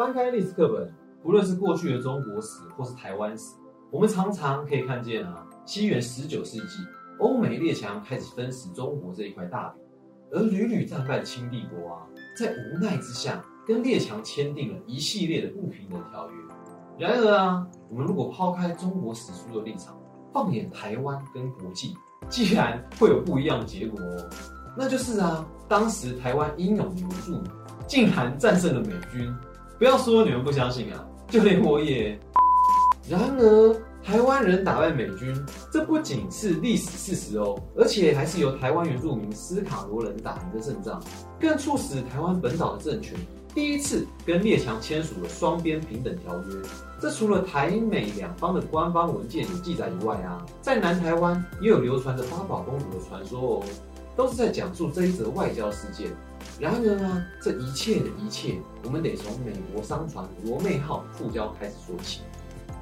翻开历史课本，不论是过去的中国史或是台湾史，我们常常可以看见啊，西元十九世纪，欧美列强开始分食中国这一块大饼，而屡屡战败的清帝国啊，在无奈之下，跟列强签订了一系列的不平等条约。然而啊，我们如果抛开中国史书的立场，放眼台湾跟国际，既然会有不一样的结果，那就是啊，当时台湾英勇的原住竟然战胜了美军。不要说你们不相信啊，就连我也。然而，台湾人打败美军，这不仅是历史事实哦，而且还是由台湾原住民斯卡罗人打赢的胜仗，更促使台湾本岛的政权第一次跟列强签署了双边平等条约。这除了台美两方的官方文件有记载以外啊，在南台湾也有流传着八宝公主的传说哦，都是在讲述这一则外交事件。然而呢，这一切的一切，我们得从美国商船罗妹号触礁开始说起。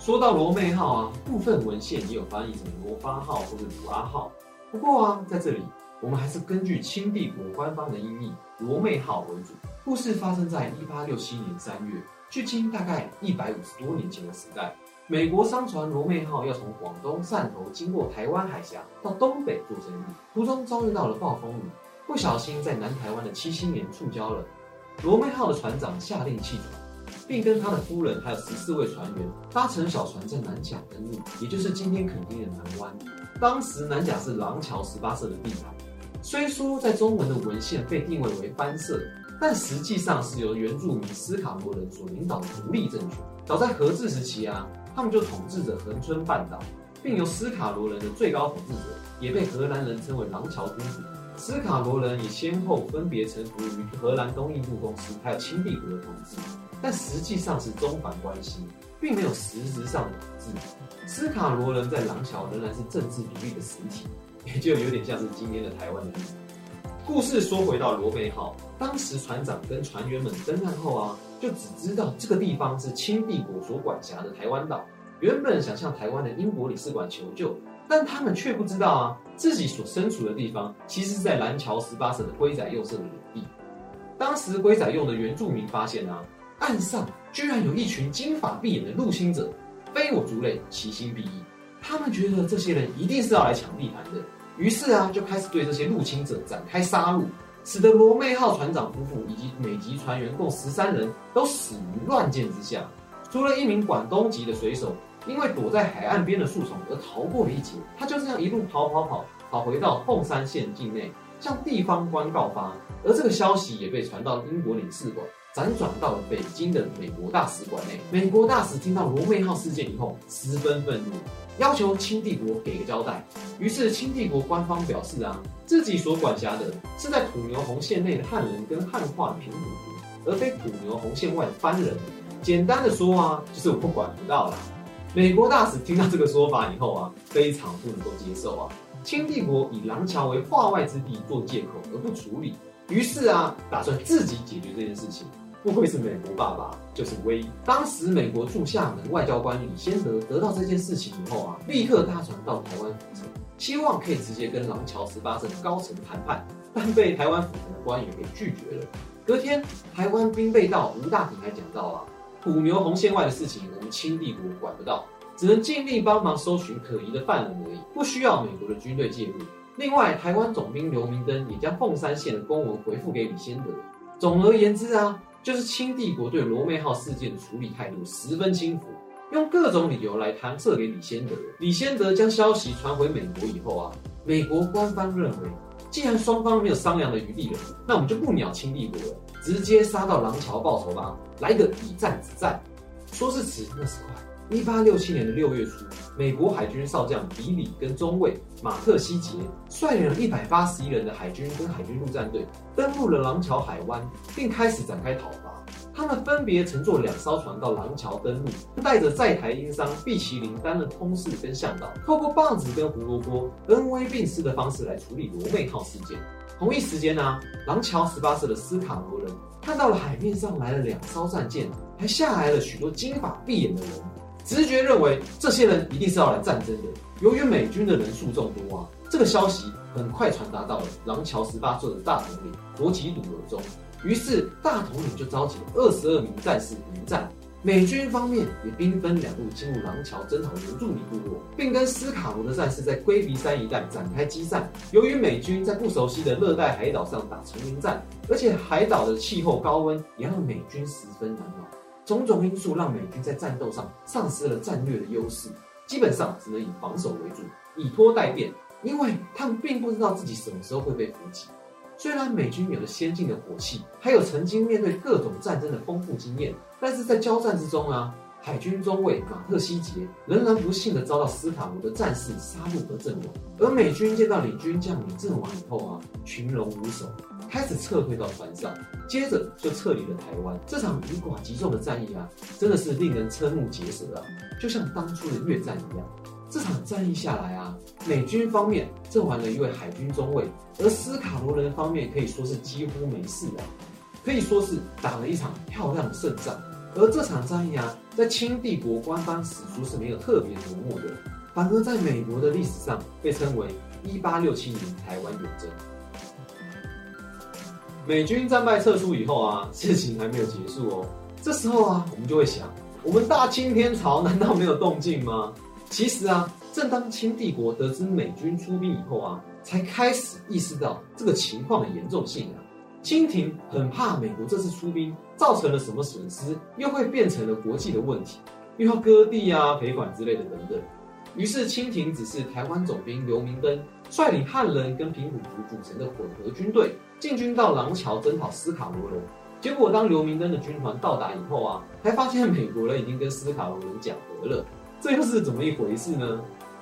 说到罗妹号啊，部分文献也有翻译成罗巴号或者鲁阿号。不过啊，在这里我们还是根据清帝国官方的音译罗妹号为主。故事发生在一八六七年三月。距今大概一百五十多年前的时代，美国商船罗妹号要从广东汕头经过台湾海峡到东北做生意，途中遭遇到了暴风雨，不小心在南台湾的七星岩触礁了。罗妹号的船长下令弃船，并跟他的夫人还有十四位船员搭乘小船在南甲登陆，也就是今天垦丁的南湾。当时南甲是廊桥十八社的地盘，虽说在中文的文献被定位为藩社。但实际上是由原住民斯卡罗人所领导的独立政权。早在和治时期啊，他们就统治着恒春半岛，并由斯卡罗人的最高统治者，也被荷兰人称为廊桥君主。斯卡罗人也先后分别臣服于荷兰东印度公司还有清帝国的统治，但实际上是中反关系，并没有实质上的统治。斯卡罗人在廊桥仍然是政治独立的实体，也就有点像是今天的台湾的例子。故事说回到罗贝号，当时船长跟船员们登岸后啊，就只知道这个地方是清帝国所管辖的台湾岛。原本想向台湾的英国领事馆求救，但他们却不知道啊，自己所身处的地方其实是在蓝桥十八社的龟仔右社的领地。当时龟仔右的原住民发现啊，岸上居然有一群金发碧眼的入侵者，非我族类，其心必异。他们觉得这些人一定是要来抢地盘的。于是啊，就开始对这些入侵者展开杀戮，使得罗妹号船长夫妇以及美籍船员共十三人都死于乱箭之下。除了一名广东籍的水手，因为躲在海岸边的树丛而逃过了一劫。他就这样一路跑跑跑，跑回到凤山县境内，向地方官告发。而这个消息也被传到英国领事馆，辗转到了北京的美国大使馆内。美国大使听到罗妹号事件以后，十分愤怒。要求清帝国给个交代，于是清帝国官方表示啊，自己所管辖的是在土牛红线内的汉人跟汉化平埔族，而非土牛红线外的番人。简单的说啊，就是我不管不到了。美国大使听到这个说法以后啊，非常不能够接受啊。清帝国以廊桥为化外之地做借口而不处理，于是啊，打算自己解决这件事情。不愧是美国爸爸，就是威。当时美国驻厦门外交官李先德得到这件事情以后啊，立刻搭船到台湾府城，希望可以直接跟廊桥十八镇高层谈判，但被台湾府城的官员给拒绝了。隔天，台湾兵备道吴大鼎还讲到啊，土牛红线外的事情，我们清帝国管不到，只能尽力帮忙搜寻可疑的犯人而已，不需要美国的军队介入。另外，台湾总兵刘明登也将凤山县的公文回复给李先德。总而言之啊。就是清帝国对罗妹号事件的处理态度十分轻浮，用各种理由来搪塞给李先德。李先德将消息传回美国以后啊，美国官方认为，既然双方没有商量的余地了，那我们就不鸟清帝国了，直接杀到廊桥报仇吧，来个以战止战。说是迟，那是快。一八六七年的六月初，美国海军少将比里跟中尉马克西杰率领了一百八十一人的海军跟海军陆战队登陆了廊桥海湾，并开始展开讨伐。他们分别乘坐两艘船到廊桥登陆，带着在台英商毕奇林担任通事跟向导，透过棒子跟胡萝卜恩威并施的方式来处理罗妹号事件。同一时间呢，廊桥十八社的斯卡罗人看到了海面上来了两艘战舰，还下来了许多金发碧眼的人。直觉认为这些人一定是要来战争的。由于美军的人数众多啊，这个消息很快传达到了廊桥十八座的大统领罗吉鲁尔中。于是大统领就召集了二十二名战士迎战。美军方面也兵分两路进入廊桥征讨原住民部落，并跟斯卡罗的战士在龟鼻山一带展开激战。由于美军在不熟悉的热带海岛上打丛林战，而且海岛的气候高温也让美军十分难熬。种种因素让美军在战斗上丧失了战略的优势，基本上只能以防守为主，以拖待变，因为他们并不知道自己什么时候会被伏击。虽然美军有了先进的火器，还有曾经面对各种战争的丰富经验，但是在交战之中啊，海军中尉马特希杰仍然不幸的遭到斯塔罗的战士杀戮和阵亡。而美军见到领军将领阵亡以后啊，群龙无首，开始撤退到船上，接着就撤离了台湾。这场以寡击众的战役啊，真的是令人瞠目结舌啊，就像当初的越战一样。这场战役下来啊，美军方面阵亡了一位海军中尉，而斯卡罗人方面可以说是几乎没事啊，可以说是打了一场漂亮的胜仗。而这场战役啊，在清帝国官方史书是没有特别琢磨的，反而在美国的历史上被称为一八六七年台湾远征。美军战败撤出以后啊，事情还没有结束哦。这时候啊，我们就会想，我们大清天朝难道没有动静吗？其实啊，正当清帝国得知美军出兵以后啊，才开始意识到这个情况的严重性啊。清廷很怕美国这次出兵造成了什么损失，又会变成了国际的问题，又要割地啊、赔款之类的等等。于是清廷指示台湾总兵刘明登率领汉人跟平埔族组成的混合军队进军到廊桥征讨斯卡罗人。结果当刘明登的军团到达以后啊，才发现美国人已经跟斯卡罗人讲和了。这又是怎么一回事呢？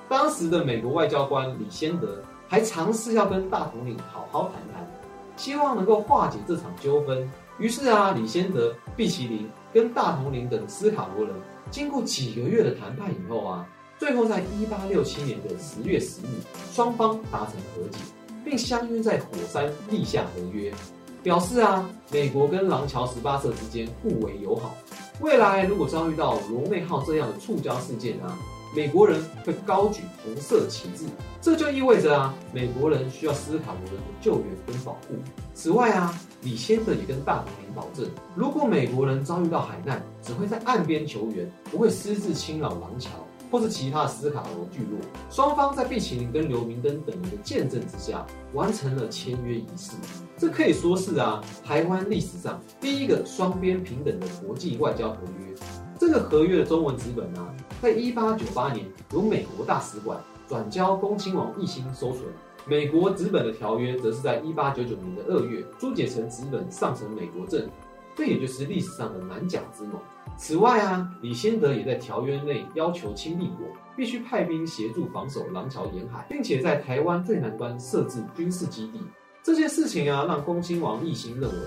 当时的美国外交官李先德还尝试要跟大统领好好谈谈，希望能够化解这场纠纷。于是啊，李先德、毕奇林跟大统领等斯卡罗人经过几个月的谈判以后啊，最后在一八六七年的十月十日，双方达成和解，并相约在火山立下合约，表示啊，美国跟廊桥十八社之间互为友好。未来如果遭遇到罗妹号这样的触礁事件啊，美国人会高举红色旗帜，这就意味着啊，美国人需要斯卡罗人的救援跟保护。此外啊，李先生也跟大本营保证，如果美国人遭遇到海难，只会在岸边求援，不会私自侵扰廊桥或是其他的斯卡罗聚落。双方在毕奇林跟刘明登等人的见证之下，完成了签约仪式。这可以说是啊，台湾历史上第一个双边平等的国际外交合约。这个合约的中文纸本呢，在一八九八年由美国大使馆转交恭亲王奕欣收存。美国纸本的条约则是在一八九九年的二月朱解成纸本上呈美国政府，这也就是历史上的南甲之盟。此外啊，李先德也在条约内要求清帝国必须派兵协助防守廊桥沿海，并且在台湾最南端设置军事基地。这件事情啊，让恭亲王奕欣认为，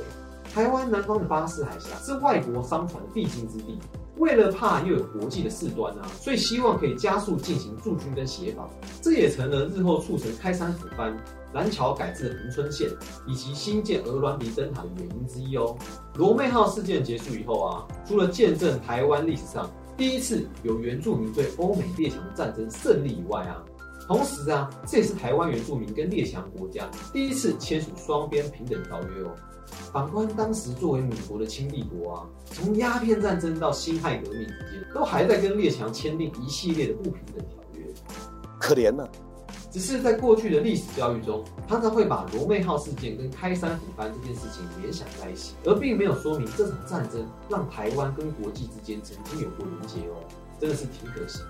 台湾南方的巴士海峡是外国商船必经之地。为了怕又有国际的事端啊，所以希望可以加速进行驻军跟协防。这也成了日后促成开山抚番、南桥改制恒春线以及新建鹅銮鼻灯塔的原因之一哦。罗妹号事件结束以后啊，除了见证台湾历史上第一次有原住民对欧美列强的战争胜利以外啊。同时啊，这也是台湾原住民跟列强国家第一次签署双边平等条约哦。反观当时作为母国的清帝国啊，从鸦片战争到辛亥革命之间，都还在跟列强签订一系列的不平等条约，可怜呢。只是在过去的历史教育中，常常会把罗妹号事件跟开山抚番这件事情联想在一起，而并没有说明这场战争让台湾跟国际之间曾经有过连接哦，真的是挺可惜。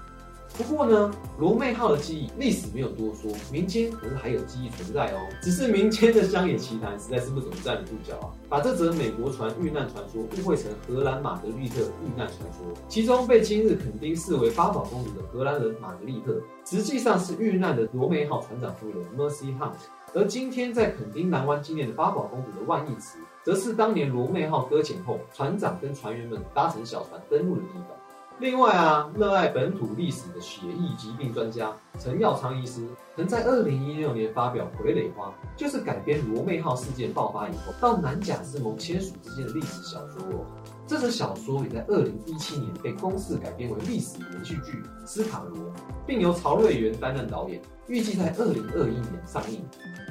不过呢，罗妹号的记忆历史没有多说，民间可是还有记忆存在哦。只是民间的乡野奇谈实在是不怎么站得住脚啊，把这则美国船遇难传说误会成荷兰玛格丽特遇难传说。其中被今日肯定视为八宝公主的荷兰人玛格丽特，实际上是遇难的罗妹号船长夫人 Mercy Hunt。而今天在垦丁南湾纪念的八宝公主的万义祠，则是当年罗妹号搁浅后，船长跟船员们搭乘小船登陆的地方。另外啊，热爱本土历史的血液疾病专家陈耀昌医师，曾在二零一六年发表《傀儡花》，就是改编罗妹号事件爆发以后到南甲之盟签署之间的历史小说哦。这则小说也在二零一七年被公式改编为历史连续剧《斯卡罗》，并由曹瑞元担任导演，预计在二零二一年上映。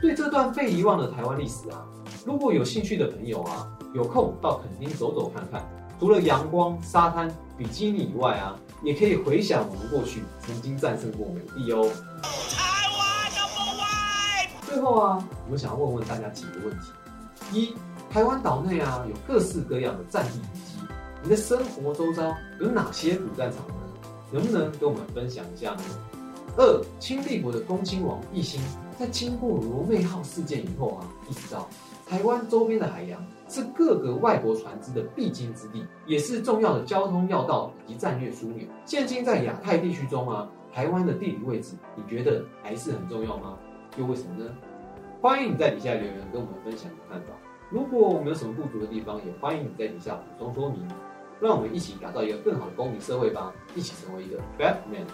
对这段被遗忘的台湾历史啊，如果有兴趣的朋友啊，有空到垦丁走走看看。除了阳光、沙滩、比基尼以外啊，也可以回想我们过去曾经战胜过美帝哦。台湾最后啊，我们想要问问大家几个问题：一、台湾岛内啊有各式各样的战地遗迹，你的生活周遭有哪些古战场呢？能不能跟我们分享一下呢？二、清帝国的恭亲王奕欣，在经过罗妹号事件以后啊，意识到台湾周边的海洋。是各个外国船只的必经之地，也是重要的交通要道以及战略枢纽。现今在亚太地区中啊，台湾的地理位置，你觉得还是很重要吗？又为什么呢？欢迎你在底下留言跟我们分享你的看法。如果我们有什么不足的地方，也欢迎你在底下补充说明。让我们一起打造一个更好的公民社会吧，一起成为一个 Batman。